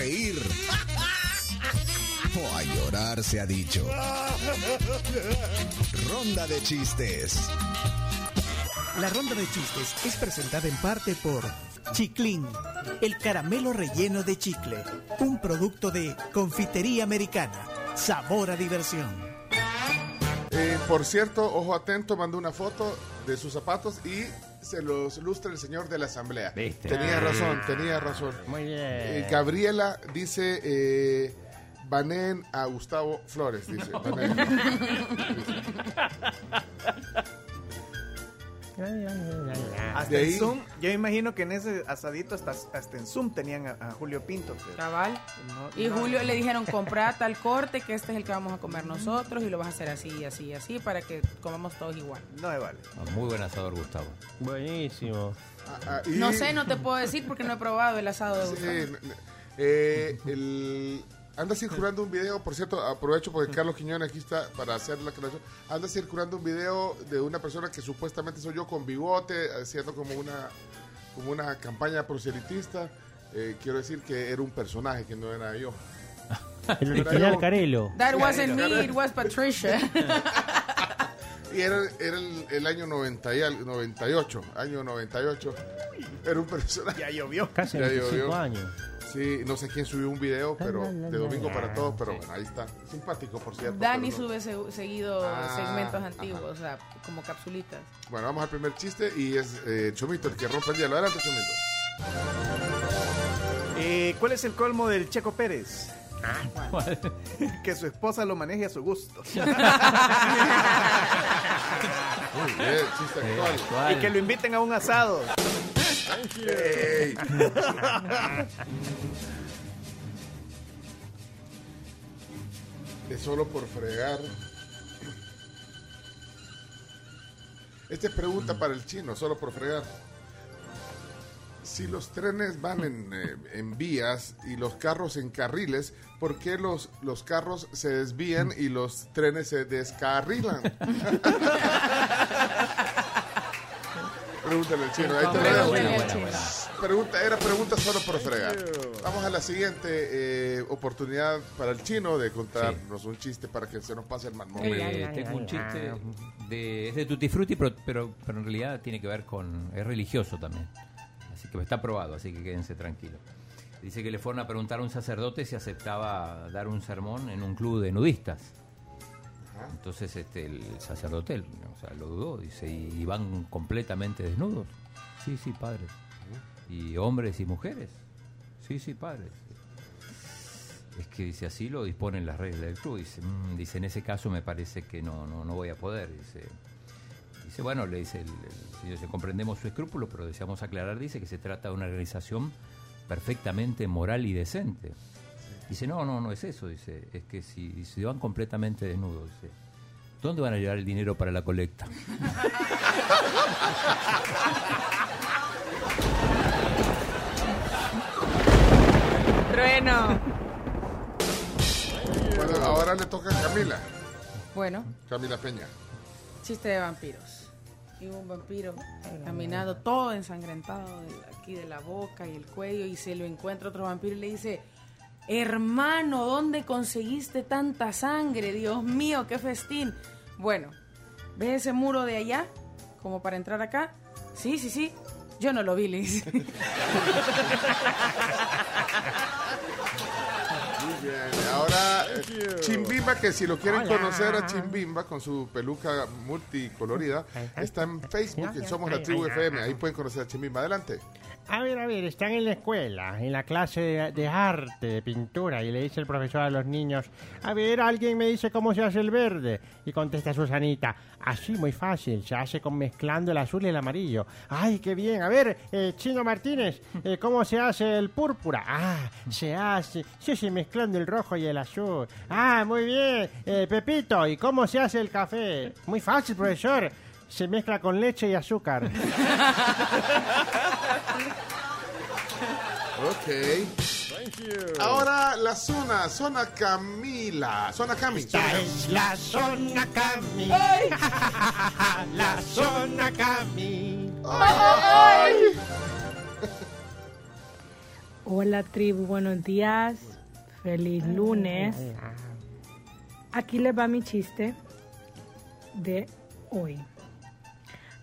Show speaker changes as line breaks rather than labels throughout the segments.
reír o a llorar se ha dicho. Ronda de chistes.
La ronda de chistes es presentada en parte por Chiclín, el caramelo relleno de chicle, un producto de confitería americana. Sabor a diversión.
Eh, por cierto, ojo atento, mandó una foto de sus zapatos y se los lustra el señor de la asamblea.
¿Viste?
Tenía
Ah.
razón, tenía razón.
Muy bien.
Eh, Gabriela dice, eh, baneen a Gustavo Flores, dice. De ahí-
en Zoom, yo imagino que en ese asadito hasta, hasta en Zoom tenían a, a Julio Pinto.
Cabal.
no-
Y
no-
Julio le dijeron, compra tal corte, que este es el que vamos a comer nosotros y lo vas a hacer así, así, así, para que comamos todos igual.
No me vale.
Ah, Muy buen asador, Gustavo.
Buenísimo.
Ah, ah, y-
No sé, no te puedo decir porque no he probado el asado de
Sí,
Gustavo.
n- eh, el- anda circulando un video, por cierto, aprovecho porque Carlos Quiñones aquí está para hacer la aclaración. Anda circulando un video de una persona que supuestamente soy yo con bigote, haciendo como una, como una campaña proselitista. Eh, quiero decir que era un personaje que no era yo.
El original Carelo.
That wasn't me, it was Patricia.
Y era, era el, el año 90 y al- 98, año 98. Era un personaje.
Ya llovió.
Casi
Ya
25
llovió.
años.
Sí, no sé quién subió un video, pero de domingo para todos, pero bueno, ahí está. Simpático, por cierto.
Dani
no-
sube se- seguido
Ah,
segmentos antiguos, o sea, como capsulitas.
Bueno, vamos al primer chiste y es eh, Chomito el que rompe el hielo. Adelante, Chomito.
Eh, ¿Cuál es el colmo del Checo Pérez? que su esposa lo maneje a su gusto.
Muy bien, chiste actual.
y que lo inviten a un asado.
Es solo por fregar. Esta es pregunta para el chino, solo por fregar. Si los trenes van en, eh, en vías y los carros en carriles, ¿por qué los, los carros se desvían y los trenes se descarrilan? Pregúntale al chino. Ahí. Pregunta, era pregunta solo por fregar. Vamos a la siguiente eh, oportunidad para el chino de contarnos un chiste para que se nos pase el mal momento.
Eh, tengo un chiste de, es de Tutti Frutti, pero, pero, pero en realidad tiene que ver con. es religioso también. Así que está probado, así que quédense tranquilos. Dice que le fueron a preguntar a un sacerdote si aceptaba dar un sermón en un club de nudistas. Entonces este, el sacerdote o sea, lo dudó, dice, ¿y van completamente desnudos? Sí, sí, padre. ¿Y hombres y mujeres? Sí, sí, padre. Es que dice así lo disponen las reglas del club. Dice, "Mm", dice en ese caso me parece que no, no, no voy a poder. Dice, dice bueno, le dice el, el señor, dice, comprendemos su escrúpulo, pero deseamos aclarar, dice que se trata de una organización perfectamente moral y decente. Dice, no, no, no es eso, dice, es que si, si van completamente desnudos, dice, ¿dónde van a llevar el dinero para la colecta?
Trueno.
Bueno, ahora le toca a Camila.
Bueno,
Camila Peña.
chiste de vampiros. Y hubo un vampiro caminando todo ensangrentado de- aquí de la boca y el cuello y se lo encuentra otro vampiro y le dice, hermano, ¿dónde conseguiste tanta sangre? Dios mío, qué festín. Bueno, ¿ves ese muro de allá? Como para entrar acá. Sí, sí, sí. Yo no lo vi, dice.
Muy bien. Ahora, Chimbimba, que si lo quieren conocer a Chimbimba con su peluca multicolorida, está en Facebook, en Somos la Tribu FM. Ahí pueden conocer a Chimbimba. Adelante.
A ver, a ver, están en la escuela, en la clase de, arte, de pintura, y le dice el profesor a los niños, a ver, alguien me dice cómo se hace el verde. Y contesta Susanita, así, muy fácil, se hace con mezclando el azul y el amarillo. Ay, qué bien. A ver, eh, Chino Martínez, eh, ¿cómo se hace el púrpura? Ah, se hace, se hace mezclando el rojo y el azul. Ah, muy bien. Eh, Pepito, ¿y cómo se hace el café? Muy fácil, profesor. Se mezcla con leche y azúcar.
Ok. Ahora la zona, zona Camila. Zona Cami.
Esta es la zona Cami. la zona Cami.
Hola tribu, buenos días. Feliz lunes. Aquí les va mi chiste de hoy.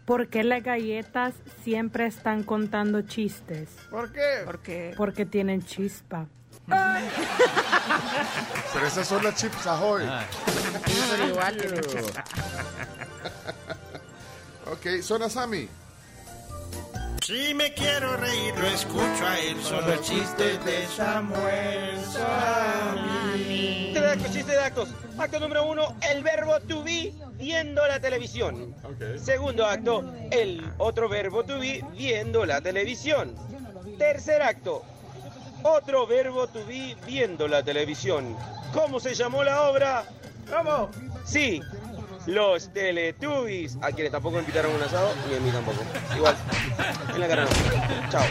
¿Por qué las galletas siempre están contando chistes?
¿Por qué?
Porque
Porque tienen chispa.
Pero esas son las chips ahoy.
Ah,
pero igual tienen chispa.
Ok, son Sammy.
Si me quiero reír, lo escucho a él. Son los chistes de Samuel Sammy.
De actos, chiste de actos. Acto número uno, el verbo to be viendo la televisión. Segundo acto, el otro verbo to be viendo la televisión. Tercer acto, otro verbo to be viendo la televisión. ¿Cómo se llamó la obra?
¿Cómo?
Sí, los Teletubbies. A quienes tampoco me invitaron a un asado, ni a mí tampoco. Igual, en la cara no. Chao.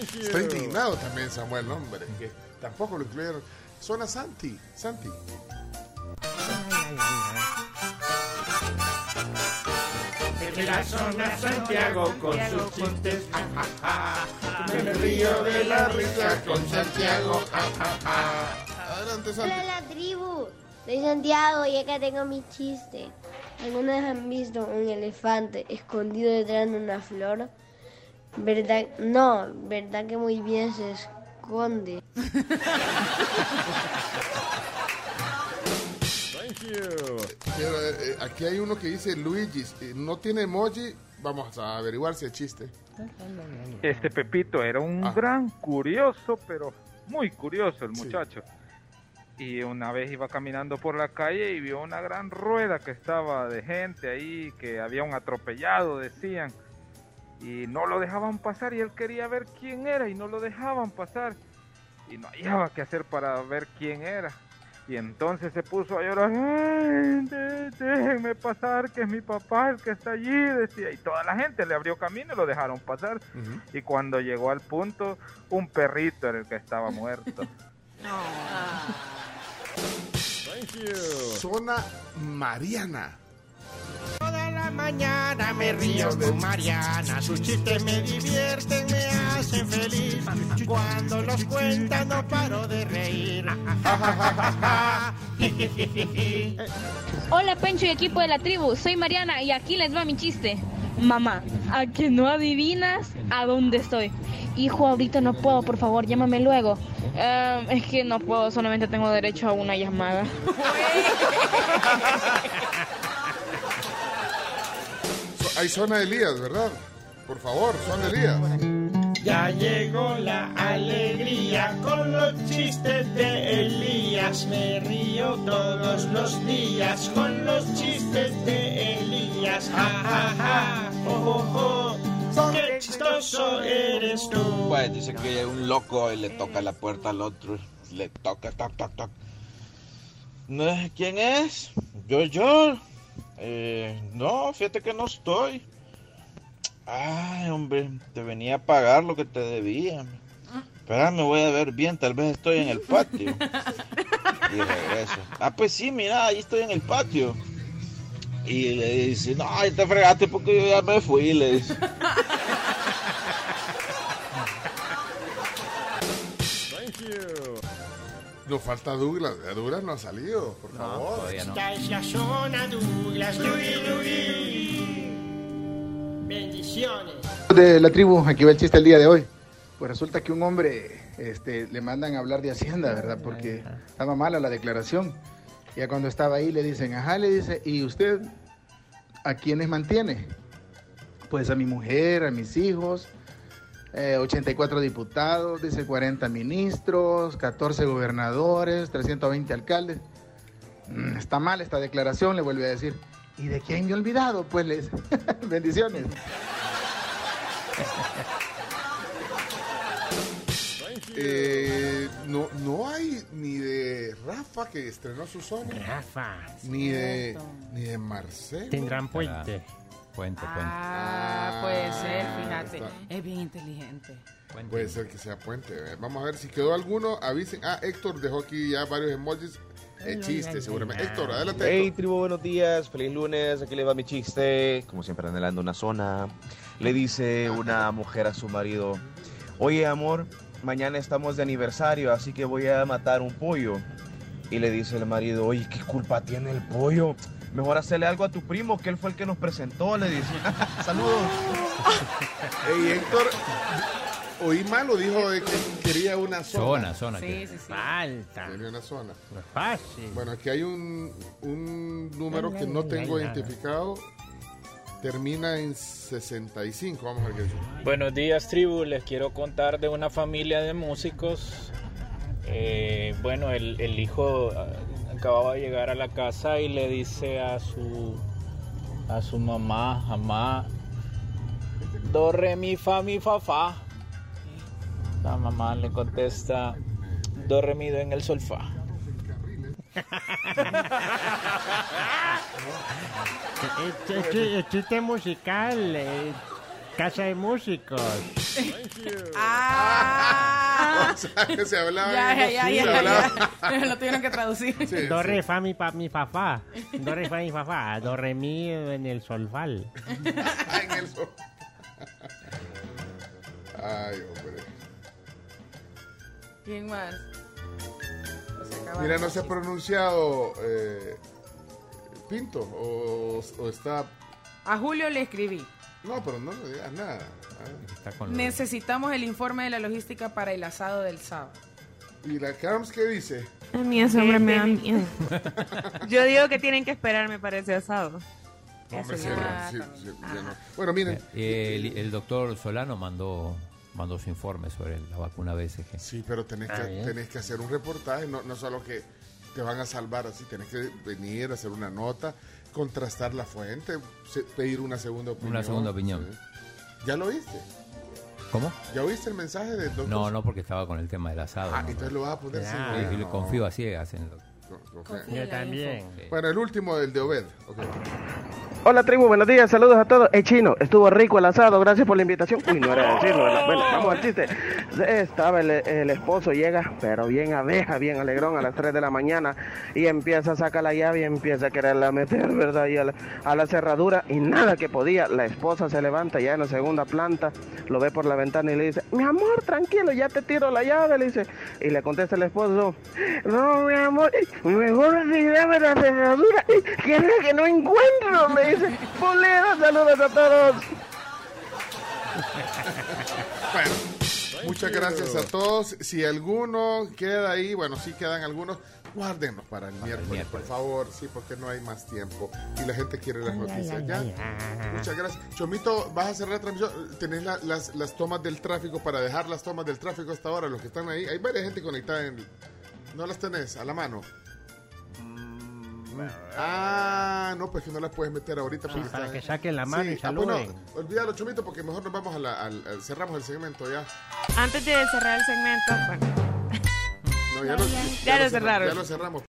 Está indignado también Samuel, ¿no, hombre, que tampoco lo incluyeron. Son a Santi. Santi.
De la zona Santiago con sus chistes. ja, ja, ja. Me río de la risa con Santiago. ja, ja, ja.
Adelante, Santi.
Hola la tribu, soy Santiago y acá tengo mi chiste. ¿Alguna vez han visto un elefante escondido detrás de una flor? ¿Verdad? No, ¿verdad que muy bien se esconde?
Quiero, eh, eh, aquí hay uno que dice Luigi. eh, No tiene emoji. Vamos a averiguar si es chiste.
Este Pepito era un
Ah.
gran curioso, pero muy curioso el
Sí.
muchacho. Y una vez iba caminando por la calle y vio una gran rueda que estaba de gente ahí, que había un atropellado, decían. Y no lo dejaban pasar y él quería ver quién era y no lo dejaban pasar. Y no hallaba qué hacer para ver quién era. Y entonces se puso a llorar, "Ay, de- déjenme pasar, que es mi papá el que está allí, decía. Y toda la gente le abrió camino y lo dejaron pasar. Y cuando llegó al punto, un perrito era el que estaba muerto.
Zona Mariana.
La mañana me río con Mariana. Sus chistes me divierten, me hacen feliz. Cuando los cuenta no paro de reír.
Hola Pencho y equipo de la tribu, soy Mariana y aquí les va mi chiste. Mamá, ¿a que no adivinas a dónde estoy? Hijo, ahorita no puedo, por favor, llámame luego. "Eh, es que no puedo, solamente tengo derecho a una llamada.
Hay zona Elías, ¿verdad? Por favor, zona Elías.
Ya llegó la alegría con los chistes de Elías. Me río todos los días con los chistes de Elías. Ja, ja, ja, oh, oh, oh. Qué chistoso eres tú.
Pues dice que un loco y le toca la puerta al otro. Le toca, toc, toc, toc. ¿No es- ¿Quién es? Yo, yo. Eh, no, fíjate que no estoy. Ay, hombre, te venía a pagar lo que te debía. Espera, me voy a ver bien, tal vez estoy en el patio. Y regreso. Ah, pues sí, mira, ahí estoy en el patio. Y le dice, no, ahí te fregaste porque yo ya me fui, le dice.
Nos falta Douglas. Douglas no ha salido, por favor.
Esta es la zona Douglas. Luis, Luis. Bendiciones.
de la tribu, aquí va el chiste el día de hoy. Pues resulta que un hombre este, le mandan a hablar de Hacienda, ¿verdad? Porque estaba mala la declaración. Ya cuando estaba ahí le dicen, ajá, le dice, ¿y usted a quiénes mantiene? Pues a mi mujer, a mis hijos, eh, 84 diputados, dice 40 ministros, 14 gobernadores, 320 alcaldes. "Mm, está mal esta declaración, le vuelve a decir. ¿Y de quién me he olvidado? Pues les... bendiciones.
Eh, no, no hay ni de Rafa que estrenó su zona,
Rafa.
ni de, ni de Marcelo.
Tendrán puente.
Puente, puente.
Ah, puede ser, fíjate.
está.
Es bien inteligente.
puente.
Puede ser que sea puente. eh. Vamos a ver si quedó alguno. Avisen. Ah, Héctor dejó aquí ya varios emojis. Eh, chistes, seguramente. Héctor, adelante.
Hey
Héctor.
tribu, buenos días, feliz lunes, aquí les va mi chiste, como siempre anhelando una zona.
Le dice una mujer a su marido, oye amor, mañana estamos de aniversario, así que voy a matar un pollo. Y le dice el marido, oye, ¿qué culpa tiene el pollo? Mejor hacerle algo a tu primo, que él fue el que nos presentó, le dice. Saludos.
Ey, Héctor, oí mal o dijo que quería una zona.
Zona, zona.
Sí,
que-
sí, sí.
Falta.
Quería una zona.
No es fácil.
Bueno, aquí hay un, un número que no tengo identificado. Termina en 65. Vamos a ver qué dice.
Buenos días, tribu. Les quiero contar de una familia de músicos. Eh, bueno, el, el hijo acababa de llegar a la casa y le dice a su a su mamá, mamá, do re mi fa mi fa fa. La mamá le contesta, do re mi do en el sol fa.
Es, es- es chiste musical. eh, casa de músicos.
Ah.
O sea, que se hablaba.
Ya, ya, ya,
se
ya,
hablaba-
ya. Lo tuvieron que traducir.
Sí,
Do,
sí.
re, fa, mi, pa, mi, fa, fa. Do, re, fa, mi, fa, fa. Do, re, mi en el solfal.
En el sol. Ay, hombre.
¿Quién más?
Mira, no se ha pronunciado eh, Pinto o, o está.
A Julio le escribí.
No, pero no le digas nada. Ah.
Está con lo-
Necesitamos el informe de la logística para el asado del sábado.
¿Y la Carms qué dice?
A mí ese hombre me da miedo. Yo digo que tienen que esperarme para ese asado.
Hombre, sí,
ya,
sí,
también.
sí, ya no. Bueno, miren.
Eh, el, el doctor Solano mandó mandó su informe sobre la vacuna BCG.
Sí, pero tenés
Ah,
que,
bien.
tenés que hacer un reportaje, no, no solo que te van a salvar así, tenés que venir, hacer una nota, contrastar la fuente, pedir una segunda opinión.
Una segunda opinión.
Sí. ¿Ya lo oíste?
¿Cómo?
¿Ya oíste el mensaje del doctor?
No, no, porque estaba con el tema del asado.
Ah,
¿no?
entonces lo vas a poner
Ah,
sin
yo confío a ciegas en el doctor.
Confía.
Yo también.
Bueno, el último, el de Obed.
Hola tribu, buenos días, saludos a todos. Eh, chino, estuvo rico el asado, gracias por la invitación. Uy, no era decirlo, ¿verdad? Bueno, vamos al chiste. Estaba el, el esposo, llega, pero bien abeja, bien alegrón a las 3 de la mañana y empieza a sacar la llave y empieza a quererla meter, ¿verdad? Y a la, a la cerradura y nada que podía. La esposa se levanta ya en la segunda planta, lo ve por la ventana y le dice, mi amor, tranquilo, ya te tiro la llave, le dice. Y le contesta el esposo, no, mi amor, mejor arreglame la cerradura, que es la que no encuentro, le dice. Polera, saludos a todos.
Bueno, muchas gracias a todos. Si alguno queda ahí, bueno, sí quedan algunos, guárdenlos para el miércoles, por
miércoles.
favor, sí, porque no hay más tiempo y la gente quiere las noticias ya. Muchas gracias. Chomito, vas a cerrar la transmisión. Tenés la- las, las tomas del tráfico para dejar las tomas del tráfico hasta ahora, los que están ahí. Hay varias gente conectada en. ¿No las tenés a la mano? Ah, no, pues que no las puedes meter ahorita. porque
para
están-
que saquen la mano y
ah, bueno,
saluden.
olvídalo, Chomito, porque mejor nos vamos a la. al- al- cerramos el segmento ya.
Antes de cerrar el segmento, bueno,
No, ya, lo,
Ya lo
cerra-
cerraron.
Ya lo cerramos.